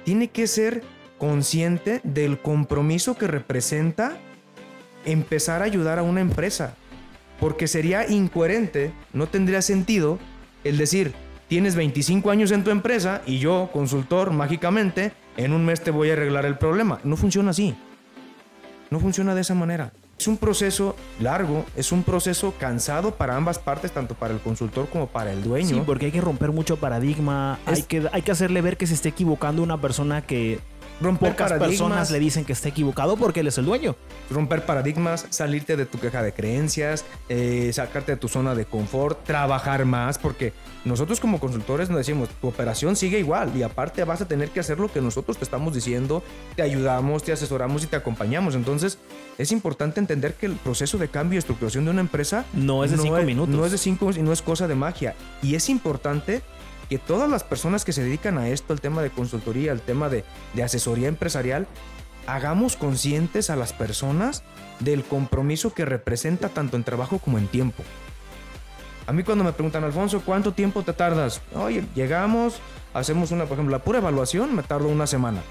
tiene que ser consciente del compromiso que representa empezar a ayudar a una empresa. Porque sería incoherente, no tendría sentido el decir, tienes 25 años en tu empresa y yo, consultor, mágicamente, en un mes te voy a arreglar el problema. No funciona así. No funciona de esa manera. Es un proceso largo, es un proceso cansado para ambas partes, tanto para el consultor como para el dueño. Sí, porque hay que romper mucho paradigma, hay, que, hay que hacerle ver que se esté equivocando una persona que Romper Pocas personas le dicen que está equivocado porque él es el dueño. Romper paradigmas, salirte de tu queja de creencias, eh, sacarte de tu zona de confort, trabajar más, porque nosotros como consultores nos decimos, tu operación sigue igual y aparte vas a tener que hacer lo que nosotros te estamos diciendo, te ayudamos, te asesoramos y te acompañamos. Entonces, es importante entender que el proceso de cambio y estructuración de una empresa no es de cinco minutos. No es de cinco y no es cosa de magia. Y es importante que todas las personas que se dedican a esto, al tema de consultoría, al tema de, asesoría empresarial, hagamos conscientes a las personas del compromiso que representa tanto en trabajo como en tiempo. A mí cuando me preguntan, Alfonso, ¿cuánto tiempo te tardas? Oye, llegamos, hacemos una, por ejemplo, la pura evaluación me tardo una semana.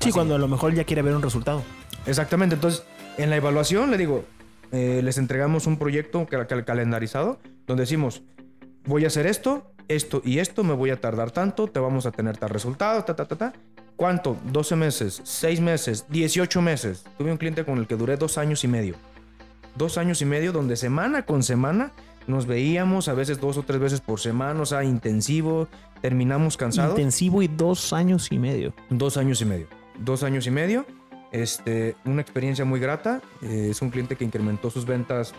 Sí, cuando a lo mejor ya quiere ver un resultado. Exactamente, entonces en la evaluación le digo, eh, les entregamos un proyecto calendarizado donde decimos, voy a hacer esto, esto y esto, me voy a tardar tanto, te vamos a tener tal resultado, ta, ta, ta, ta. ¿Cuánto? 12 meses, 6 meses, 18 meses. Tuve un cliente con el que duré dos años y medio. Dos años y medio donde semana con semana nos veíamos, a veces dos o tres veces por semana, o sea, intensivo, terminamos cansados. Intensivo y dos años y medio. Dos años y medio. Dos años y medio. Este, una experiencia muy grata. Eh, es un cliente que incrementó sus ventas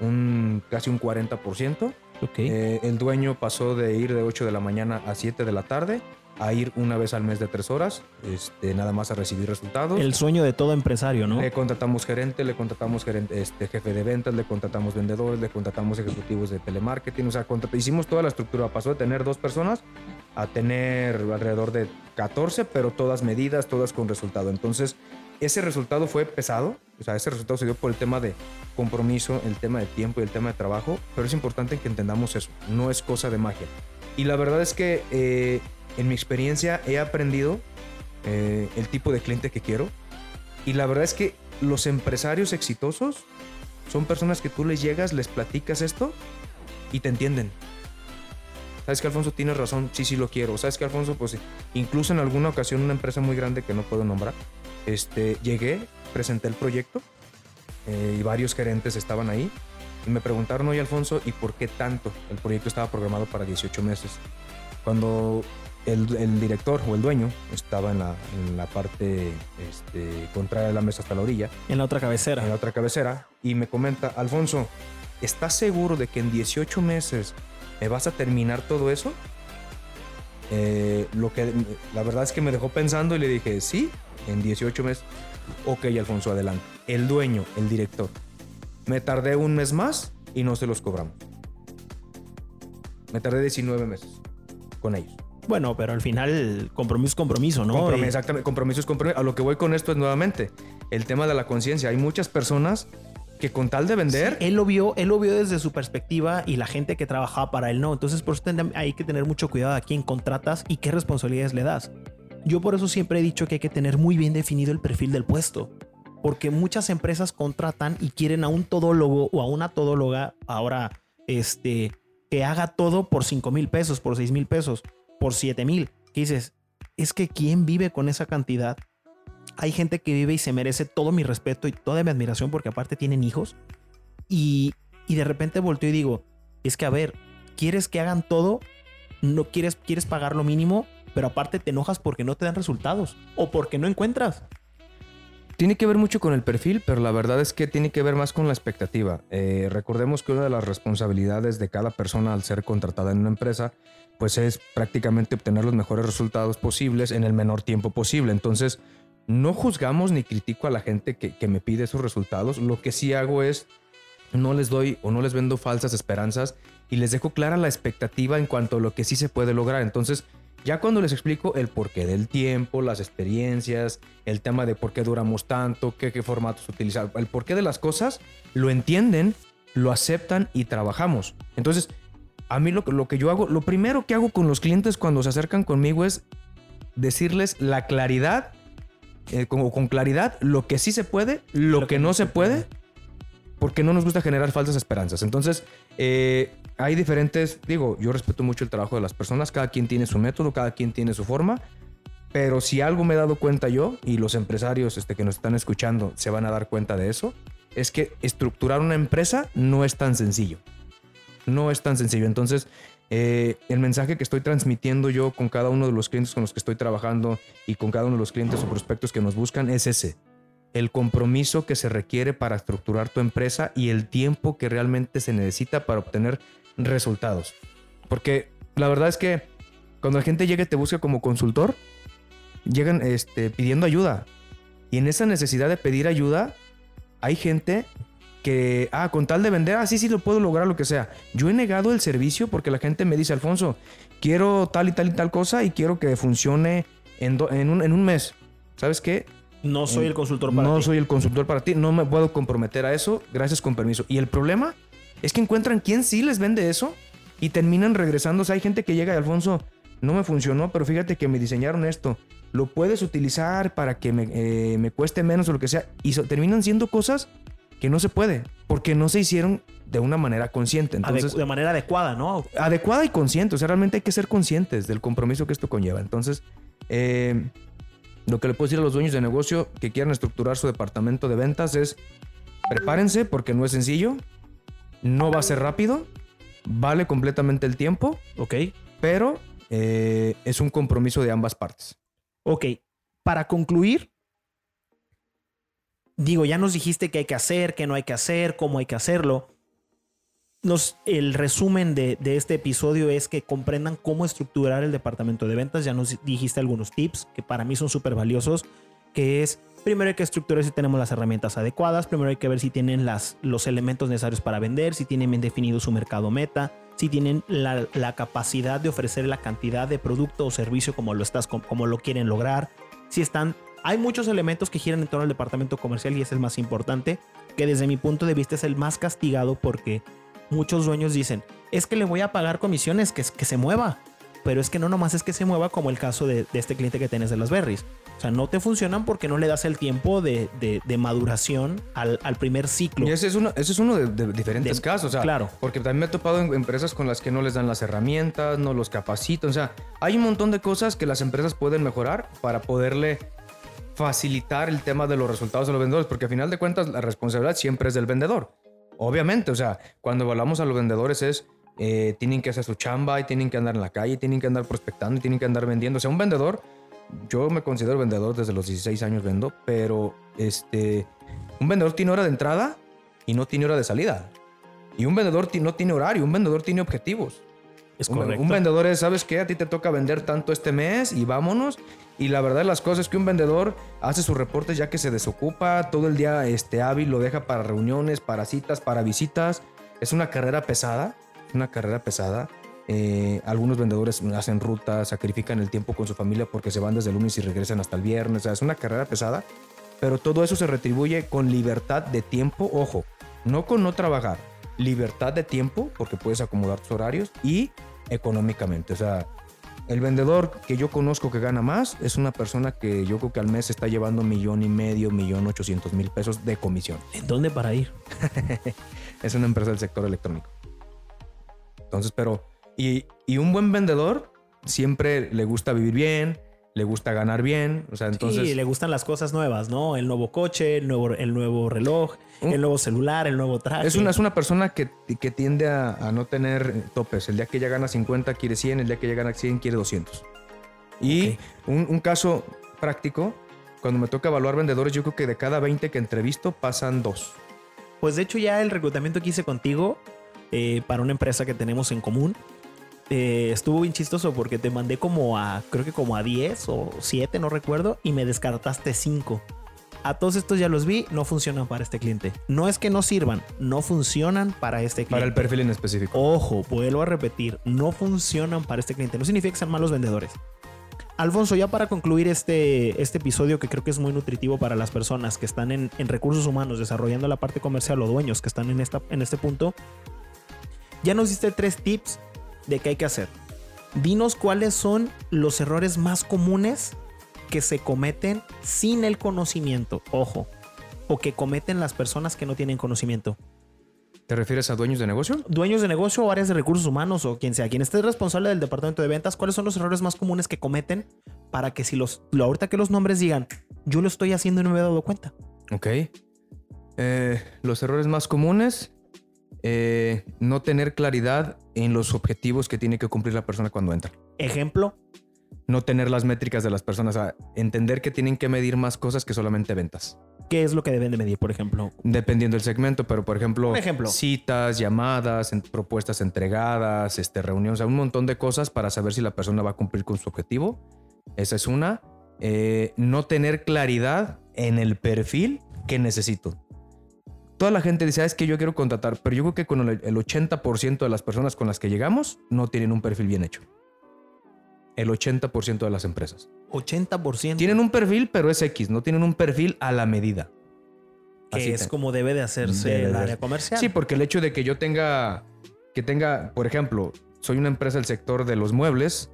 un, casi un 40%. Eh, el dueño pasó de ir de 8 de la mañana a 7 de la tarde a ir una vez al mes de 3 horas, este, nada más a recibir resultados. El sueño de todo empresario, ¿no? Le contratamos gerente, le contratamos gerente, este, jefe de ventas, le contratamos vendedores, le contratamos ejecutivos de telemarketing, o sea, hicimos toda la estructura. Pasó de tener dos personas a tener alrededor de 14, pero todas medidas, todas con resultado. Entonces, ese resultado fue pesado, o sea, ese resultado se dio por el tema de compromiso, el tema de tiempo y el tema de trabajo, pero es importante que entendamos eso, no es cosa de magia. Y la verdad es que eh, en mi experiencia he aprendido eh, el tipo de cliente que quiero y la verdad es que los empresarios exitosos son personas que tú les llegas, les platicas esto y te entienden. ¿Sabes que Alfonso tienes razón? Sí, sí lo quiero. ¿Sabes que Alfonso? Pues incluso en alguna ocasión una empresa muy grande que no puedo nombrar, este, llegué, presenté el proyecto eh, y varios gerentes estaban ahí y me preguntaron, oye Alfonso, ¿y por qué tanto? El proyecto estaba programado para 18 meses. Cuando el, director o el dueño estaba en la, en la parte este, contraria de la mesa hasta la orilla. En la otra cabecera. En la otra cabecera. Y me comenta, Alfonso, ¿estás seguro de que en 18 meses me vas a terminar todo eso? Eh, lo que la verdad es que me dejó pensando y le dije, sí, en 18 meses. Ok, Alfonso, adelante. El dueño, el director. Me tardé un mes más y no se los cobramos. Me tardé 19 meses con ellos. Bueno, pero al final compromiso es compromiso, ¿no? Compromiso, exactamente, compromiso es compromiso. A lo que voy con esto es nuevamente el tema de la conciencia. Hay muchas personas que con tal de vender... él, lo vio, él lo vio desde su perspectiva y la gente que trabajaba para él no. Entonces por eso hay que tener mucho cuidado a quién contratas y qué responsabilidades le das. Yo por eso siempre he dicho que hay que tener muy bien definido el perfil del puesto porque muchas empresas contratan y quieren a un todólogo o a una todóloga ahora este que haga todo por 5 mil pesos, por 6 mil pesos, por 7 mil. dices, es que ¿quién vive con esa cantidad? Hay gente que vive y se merece todo mi respeto y toda mi admiración porque aparte tienen hijos. Y, y de repente volteo y digo, es que a ver, ¿quieres que hagan todo? ¿No quieres, quieres pagar lo mínimo? Pero aparte te enojas porque no te dan resultados o porque no encuentras. Tiene que ver mucho con el perfil, pero la verdad es que tiene que ver más con la expectativa. Eh, recordemos que una de las responsabilidades de cada persona al ser contratada en una empresa, pues es prácticamente obtener los mejores resultados posibles en el menor tiempo posible. Entonces, no juzgamos ni critico a la gente que, que me pide esos resultados. Lo que sí hago es no les doy o no les vendo falsas esperanzas y les dejo clara la expectativa en cuanto a lo que sí se puede lograr. Entonces, ya cuando les explico el porqué del tiempo, las experiencias, el tema de por qué duramos tanto, qué, qué formatos utilizar, el porqué de las cosas, lo entienden, lo aceptan y trabajamos. Entonces, a mí lo, lo que yo hago, lo primero que hago con los clientes cuando se acercan conmigo es decirles la claridad, eh, con, con, claridad, lo que sí se puede, lo, que, no se puede, porque no nos gusta generar falsas esperanzas. Entonces, eh, hay diferentes, digo, yo respeto mucho el trabajo de las personas, cada quien tiene su método, cada quien tiene su forma, pero si algo me he dado cuenta yo y los empresarios este, que nos están escuchando se van a dar cuenta de eso, es que estructurar una empresa no es tan sencillo. No es tan sencillo. Entonces, eh, el mensaje que estoy transmitiendo yo con cada uno de los clientes con los que estoy trabajando y con cada uno de los clientes o prospectos que nos buscan es ese. El compromiso que se requiere para estructurar tu empresa y el tiempo que realmente se necesita para obtener resultados. Porque la verdad es que cuando la gente llega y te busca como consultor, llegan este, pidiendo ayuda. Y en esa necesidad de pedir ayuda, hay gente que, ah, con tal de vender, así ah, sí, lo puedo lograr, lo que sea. Yo he negado el servicio porque la gente me dice, Alfonso, quiero tal y tal y tal cosa y quiero que funcione en, en, un, en un mes. ¿Sabes qué? No soy el consultor para ti. No soy el consultor para ti, no me puedo comprometer a eso, gracias con permiso. Y el problema es que encuentran quién sí les vende eso y terminan regresando. O sea, hay gente que llega y Alfonso, no me funcionó, pero fíjate que me diseñaron esto. Lo puedes utilizar para que me, eh, cueste menos o lo que sea. Y terminan siendo cosas que no se puede, porque no se hicieron de una manera consciente. Entonces, de manera adecuada, ¿no? Adecuada y consciente. O sea, realmente hay que ser conscientes del compromiso que esto conlleva. Entonces, eh, lo que le puedo decir a los dueños de negocio que quieran estructurar su departamento de ventas es prepárense porque no es sencillo. No va a ser rápido, vale completamente el tiempo, ok, pero eh, es un compromiso de ambas partes. Ok, para concluir, digo, ya nos dijiste qué hay que hacer, qué no hay que hacer, cómo hay que hacerlo. Nos, el resumen de, de, este episodio es que comprendan cómo estructurar el departamento de ventas. Ya nos dijiste algunos tips que para mí son súper valiosos, que es Primero hay que estructurar si tenemos las herramientas adecuadas, primero hay que ver si tienen las, los elementos necesarios para vender, si tienen bien definido su mercado meta, si tienen la, capacidad de ofrecer la cantidad de producto o servicio como lo, estás, como lo quieren lograr, si están... Hay muchos elementos que giran en torno al departamento comercial y es el más importante, que desde mi punto de vista es el más castigado porque muchos dueños dicen, es que le voy a pagar comisiones, que, que se mueva. Pero es que no nomás es que se mueva como el caso de, de este cliente que tienes de las berries. O sea, no te funcionan porque no le das el tiempo de, de- de maduración al, al primer ciclo. Y ese es uno, ese es uno de, diferentes casos. O sea, claro. Porque también me he topado en empresas con las que no les dan las herramientas, no los capacitan. O sea, hay un montón de cosas que las empresas pueden mejorar para poderle facilitar el tema de los resultados de los vendedores. Porque al final de cuentas, la responsabilidad siempre es del vendedor. Obviamente, o sea, cuando evaluamos a los vendedores es. Eh, tienen que hacer su chamba y tienen que andar en la calle, tienen que andar prospectando y tienen que andar vendiendo. O sea, un vendedor, yo me considero vendedor desde los 16 años vendo, pero este, un vendedor tiene hora de entrada y no tiene hora de salida. Y un vendedor no tiene horario, un vendedor tiene objetivos. es Un, correcto. un vendedor es, ¿sabes qué? A ti te toca vender tanto este mes y vámonos. Y la verdad de las cosas es que un vendedor hace sus reportes ya que se desocupa, todo el día este, hábil lo deja para reuniones, para citas, para visitas. Es una carrera pesada, es una carrera pesada. Eh, algunos vendedores hacen rutas, sacrifican el tiempo con su familia porque se van desde el lunes y regresan hasta el viernes. O sea, es una carrera pesada, pero todo eso se retribuye con libertad de tiempo, ojo, no con no trabajar, libertad de tiempo porque puedes acomodar tus horarios y económicamente. O sea, el vendedor que yo conozco que gana más es una persona que yo creo que al mes está llevando millón y medio, millón ochocientos mil pesos de comisión. ¿En dónde para ir? [laughs] Es una empresa del sector electrónico. Entonces, pero, y, y un buen vendedor siempre le gusta vivir bien, le gusta ganar bien. O sea, entonces... sí, le gustan las cosas nuevas, ¿no? El nuevo coche, el nuevo, el nuevo reloj, Un- el nuevo celular, el nuevo traje. Es una, es una persona que, que tiende a, a no tener topes. El día que ya gana 50 quiere 100, el día que ya gana 100 quiere 200. Y Ok. un, un caso práctico, cuando me toca evaluar vendedores, yo creo que de cada 20 que entrevisto pasan dos. Pues de hecho ya el reclutamiento que hice contigo eh, para una empresa que tenemos en común eh, estuvo bien chistoso porque te mandé como a, creo que como a 10 o 7, no recuerdo, y me descartaste 5. A todos estos ya los vi, no funcionan para este cliente. No es que no sirvan, no funcionan para este cliente. Para el perfil en específico. Ojo, vuelvo a repetir, no funcionan para este cliente. No significa que sean malos vendedores. Alfonso, ya para concluir este, este episodio que creo que es muy nutritivo para las personas que están en, en recursos humanos desarrollando la parte comercial o dueños que están en, esta, en este punto, ya nos diste tres tips de qué hay que hacer. Dinos cuáles son los errores más comunes que se cometen sin el conocimiento, ojo, o que cometen las personas que no tienen conocimiento ¿Te refieres a dueños de negocio? dueños de negocio o áreas de recursos humanos o quien sea, quien esté responsable del departamento de ventas, ¿cuáles son los errores más comunes que cometen para que si los, lo ahorita que los nombres digan, yo lo estoy haciendo y no me he dado cuenta? Ok. Eh, los errores más comunes, eh, no tener claridad en los objetivos que tiene que cumplir la persona cuando entra. Ejemplo, No tener las métricas de las personas, a entender que tienen que medir más cosas que solamente ventas. ¿qué es lo que deben de medir, por ejemplo? Dependiendo del segmento, pero por ejemplo, citas, llamadas, en- propuestas entregadas, este, reuniones, o sea, un montón de cosas para saber si la persona va a cumplir con su objetivo. Esa es una. Eh, no tener claridad en el perfil que necesito. Toda la gente dice, "Ah, es que yo quiero contratar, pero yo creo que con el, el 80% de las personas con las que llegamos no tienen un perfil bien hecho. El 80% de las empresas. 80% Tienen un perfil, pero es X, no tienen un perfil a la medida. que Así es como debe de hacerse Debe el área comercial. Sí, porque el hecho de que yo tenga, que tenga, por ejemplo, soy una empresa del sector de los muebles,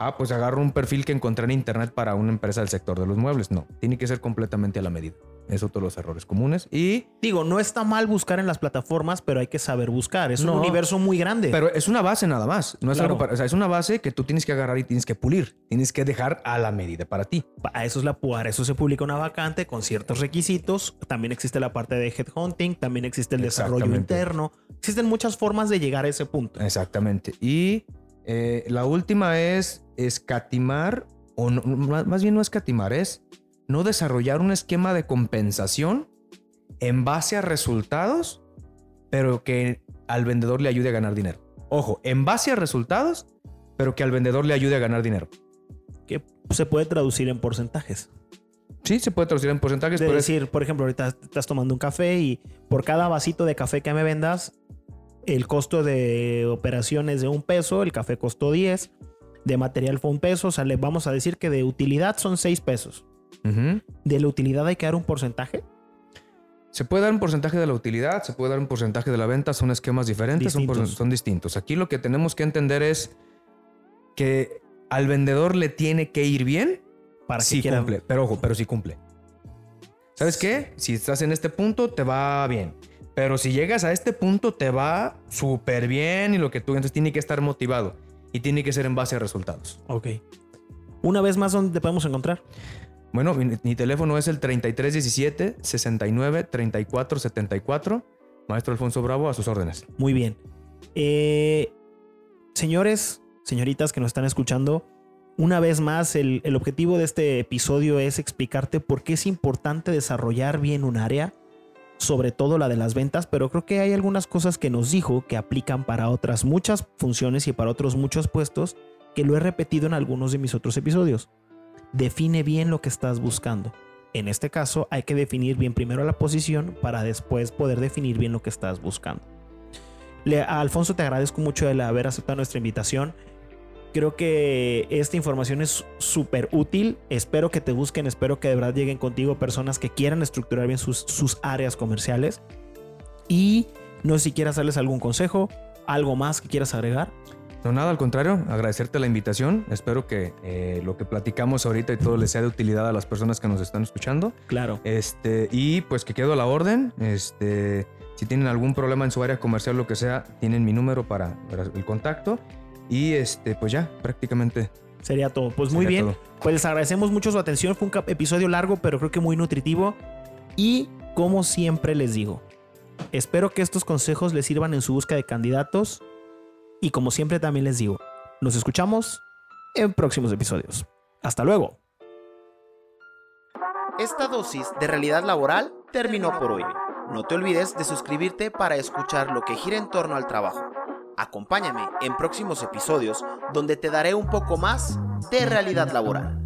ah, pues agarro un perfil que encontré en internet para una empresa del sector de los muebles. No, tiene que ser completamente a la medida. Es otro de los errores comunes. Y, Digo, no está mal buscar en las plataformas, pero hay que saber buscar. Es No. un universo muy grande. pero es una base nada más. No es Claro. algo para- o sea, es una base que tú tienes que agarrar y tienes que pulir. Tienes que dejar a la medida para ti. Para eso es la para eso se publica una vacante con ciertos requisitos. También existe la parte de headhunting, también existe el desarrollo interno. Existen muchas formas de llegar a ese punto. Exactamente. Y eh, la última es escatimar, o no- más bien no escatimar, es no desarrollar un esquema de compensación en base a resultados, pero que al vendedor le ayude a ganar dinero. Ojo, en base a resultados, pero que al vendedor le ayude a ganar dinero. Que se puede traducir en porcentajes. Sí, se puede traducir en porcentajes, pero es- decir, por ejemplo, ahorita estás tomando un café y por cada vasito de café que me vendas, el costo de operación es de un peso, el café costó 10, de material fue un peso, sale, vamos a decir que de utilidad son 6 pesos. De la utilidad hay que dar un porcentaje. Se puede dar un porcentaje de la utilidad, se puede dar un porcentaje de la venta, son esquemas diferentes, son Distintos. Son, distintos. Aquí lo que tenemos que entender es que al vendedor le tiene que ir bien Para que sí quiera- cumple. Pero ojo, pero sí cumple. ¿Sabes qué? Si estás en este punto, te va bien. Pero si llegas a este punto, te va súper bien y lo que tú... Entonces tiene que estar motivado. Y tiene que ser en base a resultados. Ok. Una vez más, ¿dónde te podemos encontrar? Bueno, mi, teléfono es el 3317 69 34 74. Maestro Alfonso Bravo, a sus órdenes. Muy bien. Eh, señores, señoritas que nos están escuchando, una vez más, el objetivo de este episodio es explicarte por qué es importante desarrollar bien un área, sobre todo la de las ventas, pero creo que hay algunas cosas que nos dijo que aplican para otras muchas funciones y para otros muchos puestos que lo he repetido en algunos de mis otros episodios. Define bien lo que estás buscando. En este caso, hay que definir bien primero la posición para después poder definir bien lo que estás buscando. Le- a Alfonso, te agradezco mucho el haber aceptado nuestra invitación. Creo que esta información es súper útil. Espero que te busquen, espero que de verdad lleguen contigo personas que quieran estructurar bien sus, sus áreas comerciales. Y no sé si quieras darles algún consejo, algo más que quieras agregar. No, nada, al contrario, agradecerte la invitación. Espero que eh, lo que platicamos ahorita y todo les sea de utilidad a las personas que nos están escuchando. Claro. Este, y pues que quedo a la orden. Este, si tienen algún problema en su área comercial, lo que sea, tienen mi número para, para el contacto. Y este, pues ya, prácticamente. Sería todo. Pues muy bien. todo. Pues les agradecemos mucho su atención. Fue un episodio largo, pero creo que muy nutritivo. Y como siempre les digo, espero que estos consejos les sirvan en su búsqueda de candidatos. Y como siempre también les digo, nos escuchamos en próximos episodios. Hasta luego. Esta dosis de realidad laboral terminó por hoy. No te olvides de suscribirte para escuchar lo que gira en torno al trabajo. Acompáñame en próximos episodios donde te daré un poco más de realidad laboral.